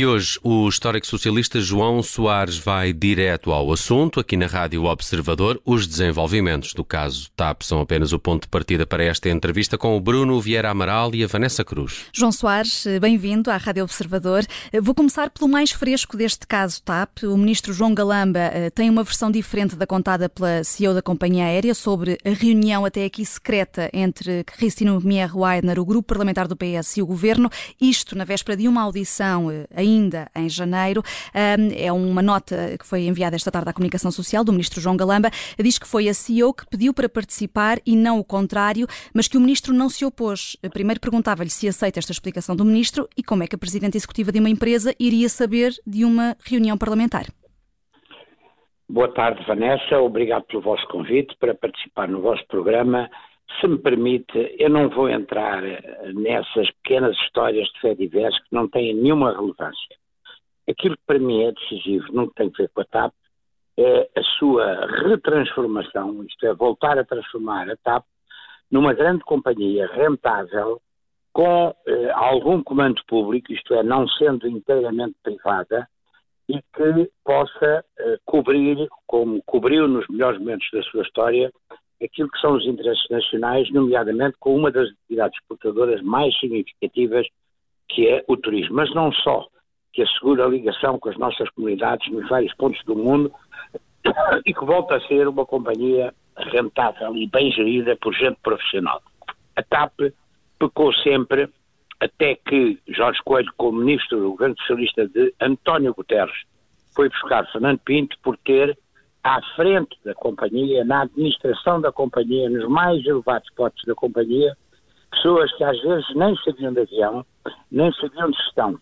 E hoje o histórico socialista João Soares vai direto ao assunto. Aqui na Rádio Observador, os desenvolvimentos do caso TAP são apenas o ponto de partida para esta entrevista com o Bruno Vieira Amaral e a Vanessa Cruz. João Soares, bem-vindo à Rádio Observador. Vou começar pelo mais fresco deste caso TAP. O ministro João Galamba eh, tem uma versão diferente da contada pela CEO da companhia aérea sobre a reunião até aqui secreta entre Cristina Mier Weidner, o grupo parlamentar do PS e o governo. Isto na véspera de uma audição eh, ainda em janeiro. É uma nota que foi enviada esta tarde à Comunicação Social do ministro João Galamba. Diz que foi a CEO que pediu para participar e não o contrário, mas que o ministro não se opôs. Primeiro perguntava-lhe se aceita esta explicação do ministro e como é que a presidente executiva de uma empresa iria saber de uma reunião parlamentar. Boa tarde, Vanessa. Obrigado pelo vosso convite para participar no vosso programa. Se me permite, eu não vou entrar eh, nessas pequenas histórias de fé diversa que não têm nenhuma relevância. Aquilo que para mim é decisivo, não tem a ver com a TAP, é a sua retransformação, isto é, voltar a transformar a TAP numa grande companhia rentável com eh, algum comando público, isto é, não sendo inteiramente privada, e que possa eh, cobrir, como cobriu nos melhores momentos da sua história, aquilo que são os interesses nacionais, nomeadamente com uma das atividades exportadoras mais significativas, que é o turismo. Mas não só, que assegura a ligação com as nossas comunidades nos vários pontos do mundo e que volta a ser uma companhia rentável e bem gerida por gente profissional. A TAP pecou sempre, até que Jorge Coelho, como ministro do governo socialista de António Guterres, foi buscar Fernando Pinto por ter à frente da companhia, na administração da companhia, nos mais elevados postos da companhia, pessoas que às vezes nem sabiam de avião, nem sabiam de gestão,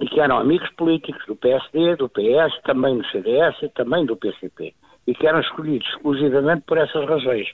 e que eram amigos políticos do PSD, do PS, também do CDS e também do PCP, e que eram escolhidos exclusivamente por essas razões.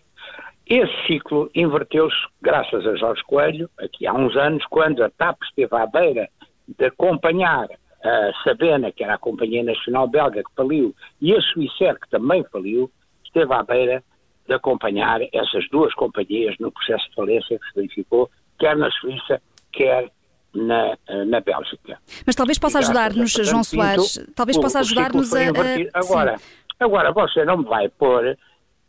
Esse ciclo inverteu-se graças a Jorge Coelho, aqui há uns anos, quando a TAP esteve à beira de acompanhar a Sabena, que era a Companhia Nacional Belga que faliu, e a Suícer, que também faliu, esteve à beira de acompanhar essas duas companhias no processo de falência que se verificou, quer na Suíça, quer na, na Bélgica. Mas talvez possa ajudar-nos, João Soares, talvez possa ajudar-nos a... Agora, agora, você não me vai pôr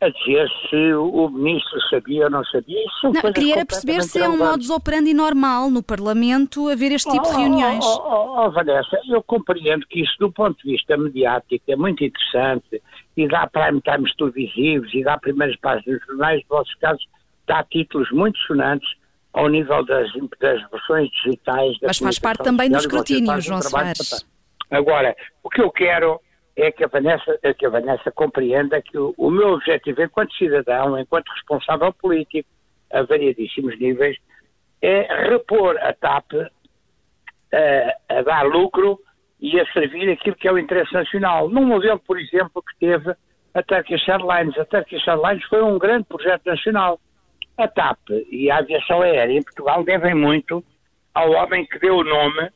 a dizer se o ministro sabia ou não sabia. Isso não, queria perceber se é um modus operandi normal no Parlamento haver este tipo oh, de reuniões. Oh, oh, oh, Vanessa, eu compreendo que isso, do ponto de vista mediático, é muito interessante e dá prime times televisivos e dá primeiras páginas dos jornais, no vosso caso, dá títulos muito sonantes ao nível das, das versões digitais. Mas faz parte também do escrutínio, João Soares. Agora, o que eu quero é que a Vanessa, é que a Vanessa compreenda que o, o meu objetivo enquanto cidadão, enquanto responsável político, a variadíssimos níveis, é repor a TAP a, a dar lucro e a servir aquilo que é o interesse nacional. Num modelo, por exemplo, que teve a Turkish Airlines. A Turkish Airlines foi um grande projeto nacional. A TAP e a aviação aérea em Portugal devem muito ao homem que deu o nome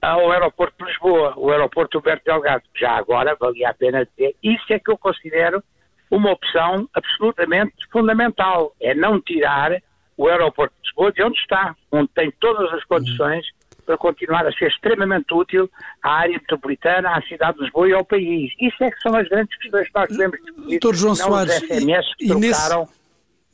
ao aeroporto de Lisboa, o aeroporto Humberto Delgado. Já agora valia a pena dizer, isso é que eu considero uma opção absolutamente fundamental, é não tirar o aeroporto de Lisboa de onde está, onde tem todas as condições para continuar a ser extremamente útil à área metropolitana, à cidade de Lisboa e ao país. Isso é que são as grandes questões que nós devemos discutir. Doutor João Soares, SMS que e, trocaram... Nesse...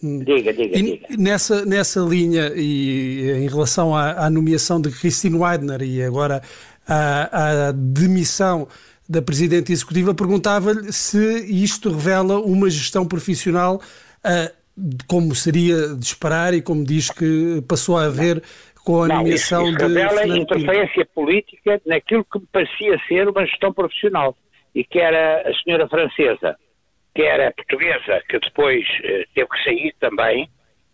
Diga, diga, e diga. Nessa, nessa linha, e em relação à, à nomeação de Christine Weidner e agora à, à demissão da Presidente Executiva, perguntava-lhe se isto revela uma gestão profissional uh, como seria de esperar e como diz que passou a haver com a nomeação de. Revela interferência política naquilo que me parecia ser uma gestão profissional e que era a senhora francesa que era portuguesa, que depois eh, teve que sair também,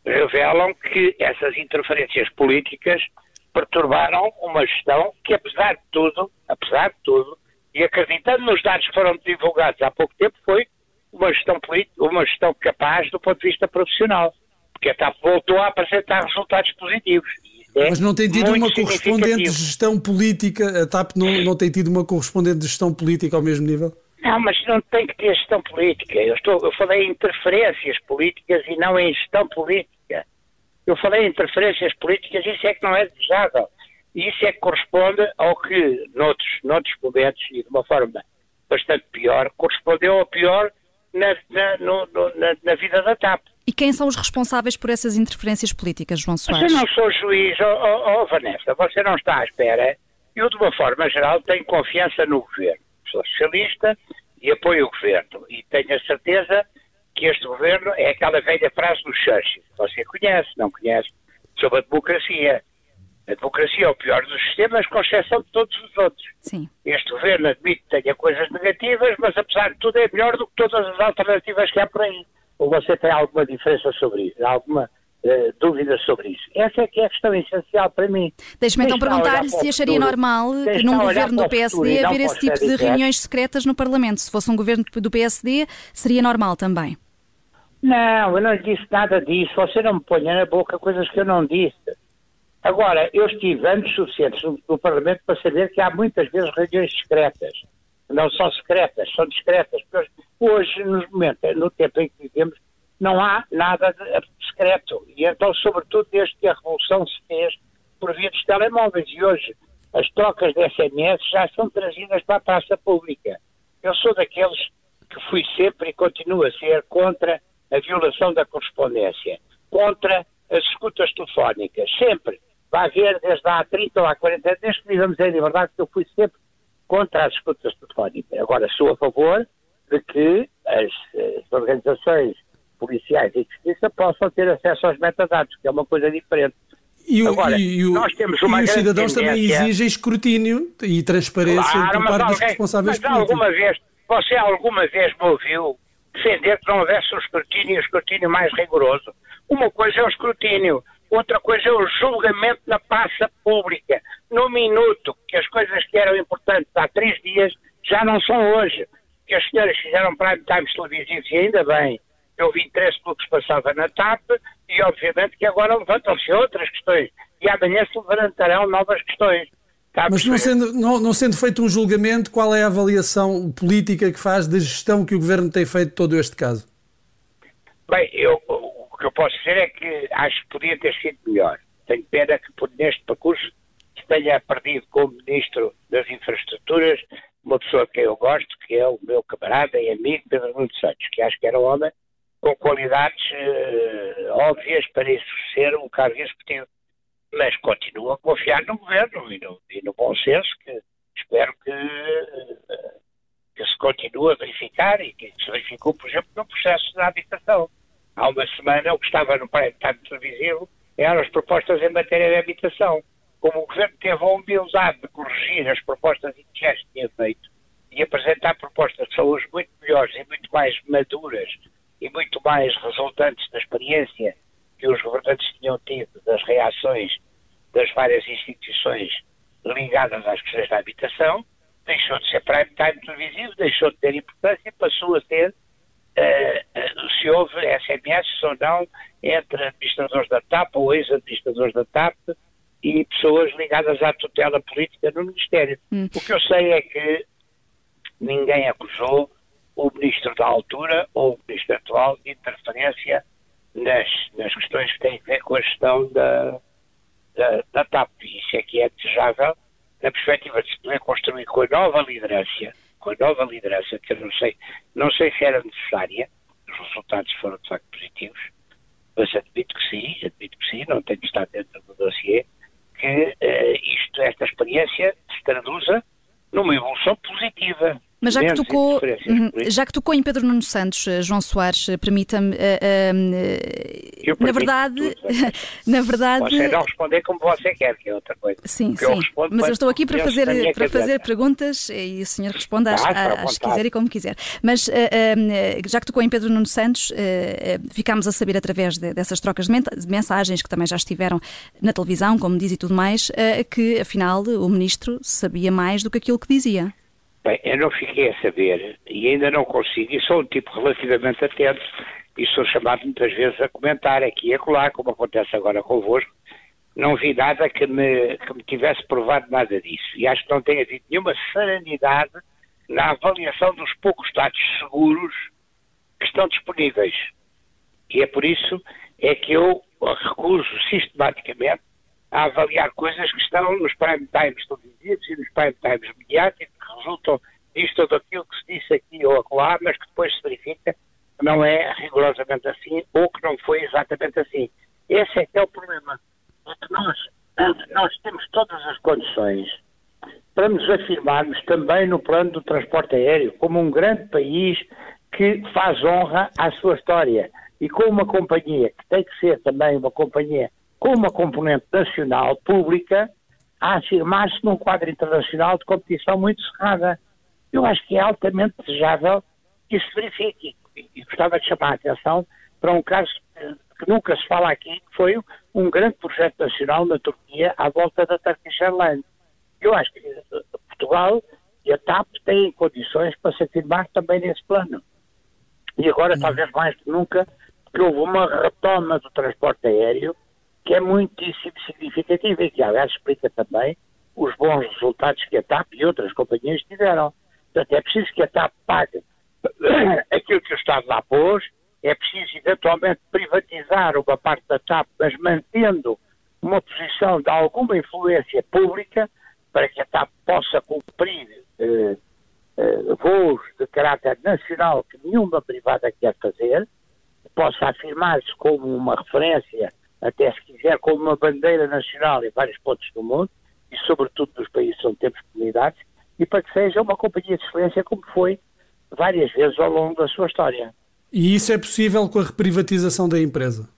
revelam que essas interferências políticas perturbaram uma gestão que, apesar de tudo, apesar de tudo, e acreditando nos dados que foram divulgados há pouco tempo, foi uma gestão política, uma gestão capaz do ponto de vista profissional, porque a TAP voltou a apresentar resultados positivos. É Mas não tem tido uma correspondente gestão política, a TAP não, não tem tido uma correspondente gestão política ao mesmo nível? Não, mas não tem que ter gestão política. Eu, estou, eu falei em interferências políticas e não em gestão política. Eu falei em interferências políticas, isso é que não é desejável. E isso é que corresponde ao que, noutros, noutros momentos, e de uma forma bastante pior, correspondeu ao pior na, na, no, na, na vida da TAP. E quem são os responsáveis por essas interferências políticas, João Soares? Você não sou juiz, oh, oh, oh, Vanessa, você não está à espera. Eu, de uma forma geral, tenho confiança no governo. Sou socialista e apoio o governo. E tenho a certeza que este governo é aquela velha frase do Churchill. Você conhece, não conhece, sobre a democracia. A democracia é o pior dos sistemas, com exceção de todos os outros. Sim. Este governo admite que tenha coisas negativas, mas apesar de tudo é melhor do que todas as alternativas que há por aí. Ou você tem alguma diferença sobre isso? Alguma uh, dúvida sobre isso? Essa é que é a questão essencial para mim. Deixe-me então perguntar-lhe se acharia normal que num governo do PSD haver esse tipo de reuniões secretas no Parlamento. Se fosse um governo do PSD, seria normal também. Não, eu não disse nada disso. Você não me ponha na boca coisas que eu não disse. Agora, eu estive anos suficientes no, no, Parlamento para saber que há muitas vezes reuniões secretas. Não são secretas, são discretas. Hoje, nos momentos, no tempo em que vivemos, não há nada de E então, sobretudo, desde que a revolução se fez por via dos telemóveis. E hoje, as trocas de SMS já são trazidas para a praça pública. Eu sou daqueles que fui sempre e continuo a ser contra a violação da correspondência, contra as escutas telefónicas, sempre vai haver desde há 30 ou há 40 anos, desde que vivemos em liberdade, que eu fui sempre contra as escutas telefónicas. Agora, sou a favor de que as, as organizações policiais e de justiça possam ter acesso aos metadados, que é uma coisa diferente. E, o, Agora, e, o, e os cidadãos também exigem escrutínio e transparência claro, por parte alguém, dos responsáveis mas políticos. Alguma vez, você alguma vez me ouviu defender que não houvesse um escrutínio, um escrutínio mais rigoroso? Uma coisa é o escrutínio, outra coisa é o julgamento na praça pública, no minuto, que as coisas que eram importantes há três dias já não são hoje. Que as senhoras fizeram prime times televisivos e ainda bem, eu vi interesse pelo que se passava na TAP e obviamente que agora levantam-se outras questões e amanhã se levantarão novas questões. Mas não sendo, não, não sendo feito um julgamento, qual é a avaliação política que faz da gestão que o Governo tem feito todo este caso? Bem, eu, que eu posso dizer é que acho que podia ter sido melhor. Tenho pena que por neste percurso se tenha perdido como Ministro das Infraestruturas uma pessoa que eu gosto, que é o meu camarada e amigo Pedro Nuno Santos, que acho que era um homem com qualidades uh, óbvias para exercer um cargo executivo. Mas continuo a confiar no governo e no, e no bom senso, que espero que, uh, que se continue a verificar e que se verificou, por exemplo, no processo da habitação há uma semana, o que estava no prime televisivo eram as propostas em matéria de habitação. Como o Governo teve a humildade de corrigir as propostas iniciais que tinha feito e apresentar propostas de saúde muito melhores e muito mais maduras e muito mais resultantes da experiência que os governantes tinham tido das reações das várias instituições ligadas às questões da habitação, deixou de ser prime time televisivo, deixou de ter importância e passou a ter uh, se houve SMS ou não entre administradores da TAP ou ex-administradores da TAP e pessoas ligadas à tutela política no Ministério. Hum. O que eu sei é que ninguém acusou o ministro da altura ou o ministro atual de interferência nas, nas questões que têm a ver com a gestão da, da, da TAP. Isso é que é desejável na perspectiva de se poder construir com a nova liderança com a nova liderança, que eu não sei, não sei se era necessária, os resultados foram de facto positivos, mas admito que sim, admito que sim, não tenho estado dentro do dossiê, que uh, isto, esta experiência se traduza. Mas já que, tocou, uhum, já que tocou em Pedro Nuno Santos, eh, João Soares, eh, permita-me. Uh, uh, na verdade. na verdade. Você não responder como você quer, que é outra coisa. Sim, sim. Eu mas eu estou aqui para fazer, para fazer perguntas e o senhor responde às, às que quiser e como quiser. Mas uh, já que tocou em Pedro Nuno Santos, ficámos a saber através de, dessas trocas de mensagens que também já estiveram na televisão, como diz e tudo mais, que afinal o ministro sabia mais do que aquilo que dizia. Bem, eu não fiquei a saber e ainda não consigo, e sou um tipo relativamente atento e sou chamado muitas vezes a comentar aqui e acolá, como acontece agora convosco. Não vi nada que me, que me tivesse provado nada disso e acho que não tem havido nenhuma serenidade na avaliação dos poucos dados seguros que estão disponíveis. E é por isso é que eu recuso sistematicamente a avaliar coisas que estão nos prime times televisivos e nos prime times mediáticos, que resultam disto ou daquilo que se disse aqui ou acolá, mas que depois se verifica que não é rigorosamente assim ou que não foi exatamente assim. Esse é que é o problema. É que nós, nós temos todas as condições para nos afirmarmos também no plano do transporte aéreo como um grande país que faz honra à sua história e com uma companhia que tem que ser também uma companhia com uma componente nacional pública a afirmar-se num quadro internacional de competição muito cerrada. Eu acho que é altamente desejável que isso se verifique. E gostava de chamar a atenção para um caso que nunca se fala aqui, que foi um grande projeto nacional na Turquia à volta da Turkish Airlines. Eu acho que Portugal e a TAP têm condições para se afirmar também nesse plano. E agora, talvez mais que nunca, que houve uma retoma do transporte aéreo que é muitíssimo significativa e que, aliás, explica também os bons resultados que a TAP e outras companhias tiveram. Portanto, é preciso que a TAP pague aquilo que o Estado lá pôs, é preciso eventualmente privatizar uma parte da TAP, mas mantendo uma posição de alguma influência pública para que a TAP possa cumprir eh, eh, voos de caráter nacional que nenhuma privada quer fazer, possa afirmar-se como uma referência, até se quiser, como uma bandeira nacional em vários pontos do mundo, e sobretudo nos países onde temos comunidades, e para que seja uma companhia de excelência como foi várias vezes ao longo da sua história. E isso é possível com a reprivatização da empresa?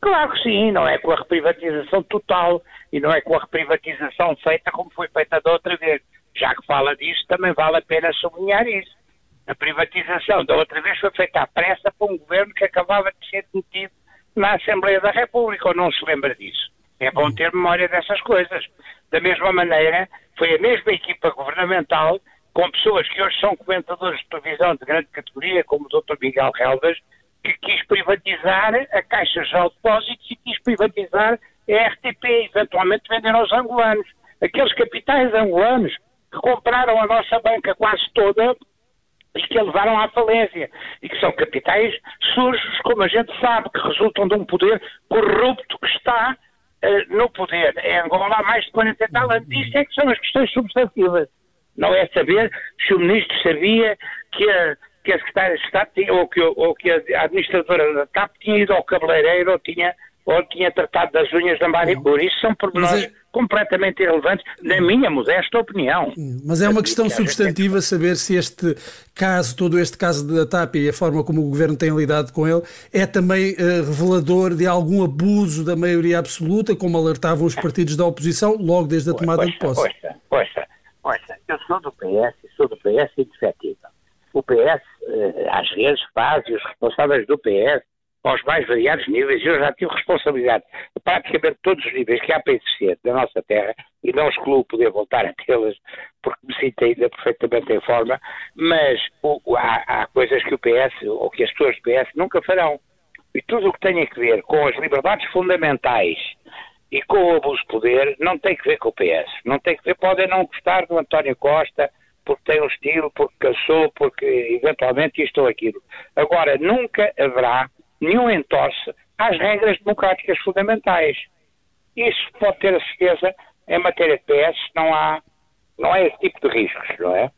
Claro que sim, não é com a reprivatização total e não é com a reprivatização feita como foi feita da outra vez. Já que fala disso, também vale a pena sublinhar isso. A privatização da outra vez foi feita à pressa por um governo que acabava de ser demitido na Assembleia da República, ou não se lembra disso? É bom ter memória dessas coisas. Da mesma maneira, foi a mesma equipa governamental, com pessoas que hoje são comentadores de televisão de grande categoria, como o Dr. Miguel Heldas, que quis privatizar a Caixa de Depósitos e quis privatizar a RTP, eventualmente vender aos angolanos. Aqueles capitais angolanos que compraram a nossa banca quase toda e que a levaram à falência. E que são capitais sujos, como a gente sabe, que resultam de um poder corrupto que está uh, no poder. Em Angola há mais de 40 e tal anos. Isto é que são as questões substantivas. Não é saber se o ministro sabia que a, que a secretária de Estado tinha, ou, que, ou que a administradora da TAP tinha ido ao cabeleireiro ou tinha ou tinha tratado das unhas da Maribor. Isso são pormenores é... completamente irrelevantes, na minha modesta opinião. Mas é uma questão substantiva saber se este caso, todo este caso da TAP e a forma como o Governo tem lidado com ele, é também uh, revelador de algum abuso da maioria absoluta, como alertavam os partidos da oposição logo desde a tomada ouça, de posse. Ouça, ouça, ouça, eu sou do PS sou do PS indefetível. O PS, uh, eh, às vezes, faz, e os responsáveis do PS aos mais variados níveis. Eu já tive responsabilidade de praticamente todos os níveis que há para exercer da nossa terra e não excluo poder voltar a tê-las porque me sinto ainda perfeitamente em forma, mas o, há, há, coisas que o PS ou que as pessoas do PS nunca farão. E tudo o que tem a ver com as liberdades fundamentais e com o abuso de poder não tem que ver com o PS. Não tem que ver, podem não gostar do António Costa, porque tem um estilo, porque cansou, porque eventualmente isto ou aquilo. Agora, nunca haverá nenhum entorce às regras democráticas fundamentais. Isso pode ter a certeza, em matéria de PS, não há, não há esse tipo de riscos, não é?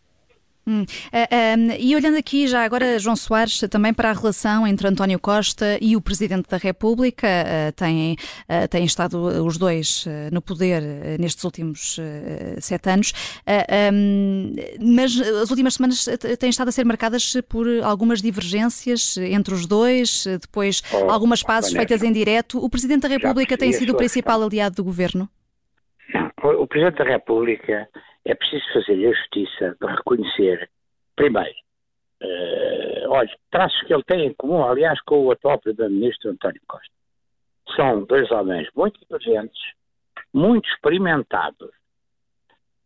Hum. Uh, e olhando aqui já agora, João Soares, também para a relação entre António Costa e o Presidente da República, uh, têm, uh, têm estado os dois no poder nestes últimos sete anos, um, mas as últimas semanas têm estado a ser marcadas por algumas divergências entre os dois, depois oh, algumas pazes feitas em direto. O Presidente da República tem sido o principal aliado do Governo? Não, o Presidente da República é preciso fazer a justiça de reconhecer, primeiro, uh, olha, traços que ele tem em comum, aliás, com o atual Primeiro-Ministro António Costa. São dois homens muito inteligentes, muito experimentados,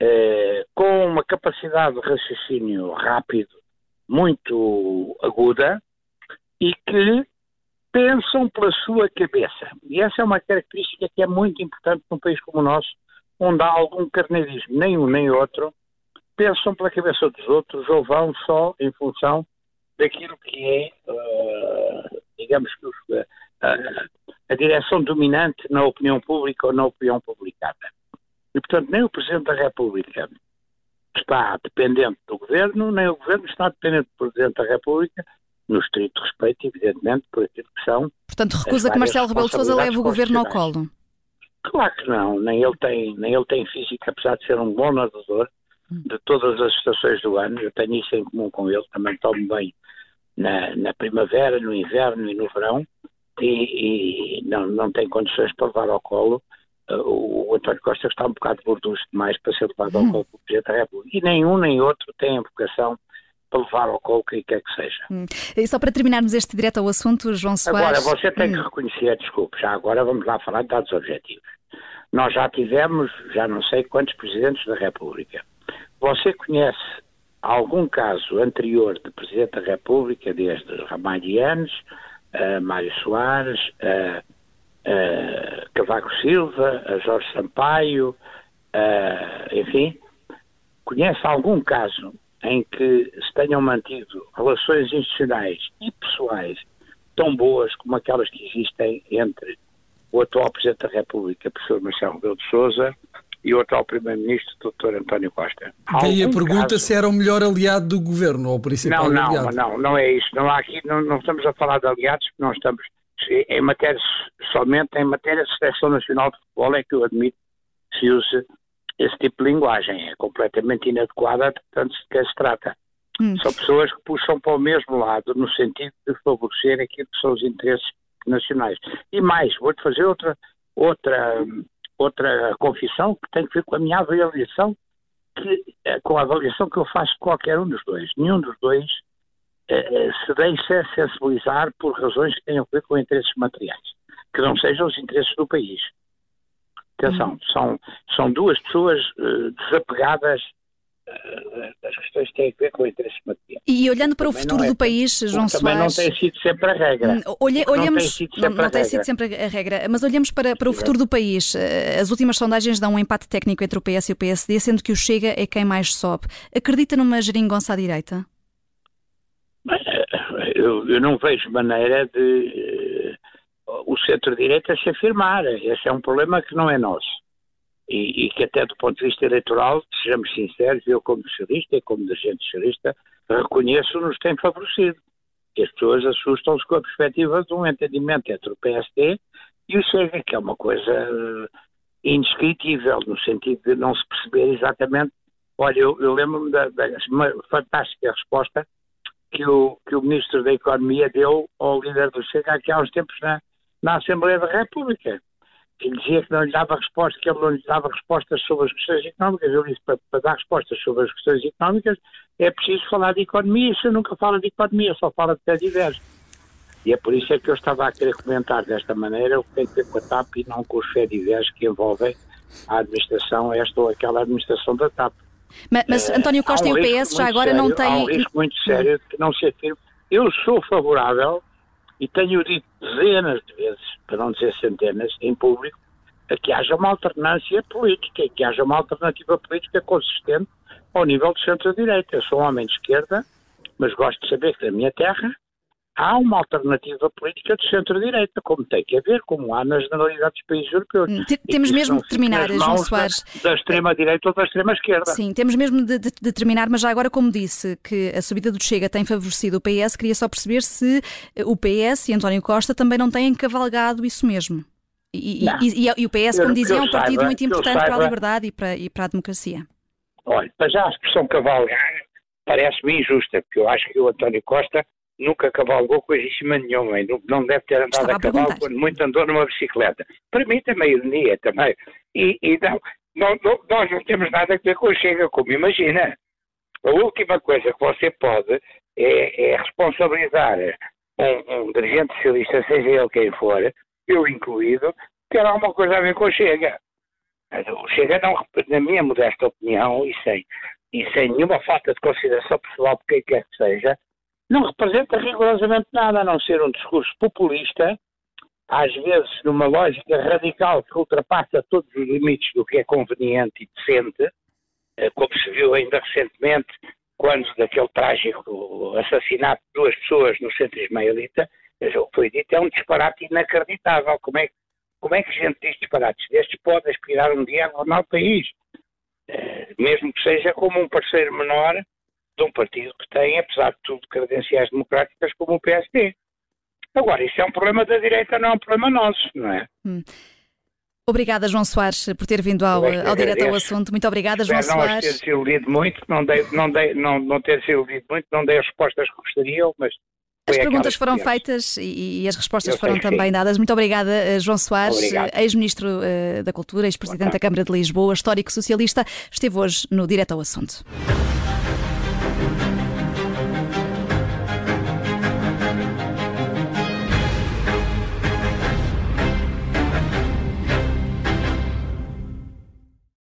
uh, com uma capacidade de raciocínio rápido, muito aguda, e que pensam pela sua cabeça. E essa é uma característica que é muito importante num país como o nosso, onde há algum carneirismo, nem um nem outro, pensam pela cabeça dos outros ou vão só em função daquilo que é, uh, digamos que, os, uh, a direção dominante na opinião pública ou na opinião publicada. E, portanto, nem o Presidente da República está dependente do Governo, nem o Governo está dependente do Presidente da República, no estrito respeito, evidentemente, por aquilo que são. Portanto, recusa que Marcelo Rebelo de Sousa leve o Governo ao colo. Claro que não, nem ele tem, nem ele tem física, apesar de ser um bom nadador de todas as estações do ano, eu tenho isso em comum com ele, também tomo bem na, na primavera, no inverno e no verão, e, e não, não tem condições para levar ao colo uh, o, o, António Costa está um bocado gorducho demais para ser levado ao colo pelo Presidente da República. E nenhum nem outro tem a vocação para levar ao colo quem quer que seja. Hum. E só para terminarmos este direto ao assunto, João Soares... Agora, você tem que hum. reconhecer, desculpe, já agora vamos lá falar de dados objetivos. Nós já tivemos, já não sei quantos Presidentes da República. Você conhece algum caso anterior de Presidente da República, desde Ramalhianes, uh, Mário Soares, uh, uh, Cavaco Silva, Jorge Sampaio, enfim, conhece algum caso em que se tenham mantido relações institucionais e pessoais tão boas como aquelas que existem entre o atual Presidente da República, professor Marcelo Rebelo de Sousa, e o atual Primeiro-Ministro, Dr. António Costa. Daí a pergunta caso... se era o melhor aliado do governo ou o principal não, não, aliado. Não, não é isso. Não, há aqui, não, não estamos a falar de aliados, porque não estamos em matéria, somente em matéria de seleção nacional de futebol é que eu admito se use esse tipo de linguagem. É completamente inadequada, portanto, de que se trata. Hum. São pessoas que puxam para o mesmo lado, no sentido de favorecer aquilo que são os interesses nacionais. E mais, vou-te fazer outra, outra outra confissão que tem que ver com a minha avaliação, que, eh, com a avaliação que eu faço de qualquer um dos dois. Nenhum dos dois eh, se deixa sensibilizar por razões que tenham a ver com interesses materiais, que não sejam os interesses do país. Atenção, uhum. são, são duas pessoas uh, desapegadas as questões têm a ver com o interesse material. E olhando para também o futuro é, do país, João também Soares... Também não tem sido sempre a regra. Hum, olhe, olhamos, não tem sido sempre, não, não tem sido sempre a regra, mas olhamos para, para o futuro do país. Eh, as últimas sondagens dão um empate técnico entre o PS e o PSD, sendo que o Chega é quem mais sobe. Acredita numa geringonça à direita? Eu, eu não vejo maneira de o centro-direita se afirmar. Esse é um problema que não é nosso e, e, que até do ponto de vista eleitoral, sejamos sinceros, eu como socialista e como dirigente socialista, reconheço-nos tem favorecido. As pessoas assustam-se com a perspectiva de um entendimento entre o PSD e o Chega, que é uma coisa uh, indescritível, no sentido de não se perceber exatamente. Olha, eu, eu lembro-me da, da fantástica resposta que o, que o Ministro da Economia deu ao líder do Chega aqui há uns tempos na, na Assembleia da República que lhe dizia que não lhe dava resposta, que ele não lhe dava respostas sobre as questões económicas. Eu disse para, para dar respostas sobre as questões económicas é preciso falar de economia, e se nunca falo de economia, só fala de pé diverso. E é por isso é que eu estava a querer comentar desta maneira o que tem que ver com a TAP e não com os fé diversos que envolvem a administração, esta ou aquela administração da TAP. Mas, mas António Costa um e o PS já agora sério, não têm. Há um risco muito sério de que não se afirme. Eu sou favorável e tenho dito dezenas de vezes, para não dizer centenas, em público, a que haja uma alternância política, que haja uma alternativa política consistente ao nível do centro-direita. Eu sou um homem de esquerda, mas gosto de saber que na minha terra há uma alternativa política de centro-direita, como tem que haver, como há na generalidade dos países europeus. Hum, temos mesmo de terminar, João Soares. Da, da extrema-direita ou da extrema-esquerda. Sim, temos mesmo de, de, de, terminar, mas já agora, como disse, que a subida do Chega tem favorecido o PS, queria só perceber se o PS e António Costa também não têm cavalgado isso mesmo. E, e, e, e o PS, como dizia, é um partido saiba, muito importante saiba, para a liberdade e para, e para a democracia. Olha, para já a expressão cavalgar parece-me injusta, porque eu acho que o António Costa nunca cavalgou coisíssima nenhuma e não deve ter andado a, a cavalo quando muito andou numa bicicleta. Para mim também ironia também. E, e não, não, não, nós não temos nada a ver com o Chega, como imagina. A última coisa que você pode é, é responsabilizar um, um, dirigente socialista, seja ele quem for, eu incluído, ter alguma coisa a ver com o Chega. O Chega não, na minha modesta opinião, e sem, e sem nenhuma falta de consideração pessoal por quem quer que seja, não representa rigorosamente nada, a não ser um discurso populista, às vezes numa lógica radical que ultrapassa todos os limites do que é conveniente e decente, eh, como se viu ainda recentemente, quando daquele trágico assassinato de duas pessoas no centro ismaelita, O que foi dito é um disparate inacreditável. Como é, como é que gente diz disparates destes pode aspirar um dia a governar o país? Uh, mesmo que seja como um parceiro menor de um partido que tem, apesar de tudo, credenciais democráticas como o PSD. Agora, isso é um problema da direita, não é um problema nosso, não é? Hum. Obrigada, João Soares, por ter vindo ao, ao direto ao assunto. Muito obrigada, João Soares. Não ter se iludido muito, não, dei, não, dei, não, não ter se iludido muito, não dei as respostas que gostariam, mas as perguntas foram feitas e, e, as respostas Eu foram também sim. dadas. Muito obrigada, eh, João Soares, ex-ministro uh, da Cultura, ex-presidente da Câmara de Lisboa, histórico socialista, esteve hoje no Direto ao Assunto.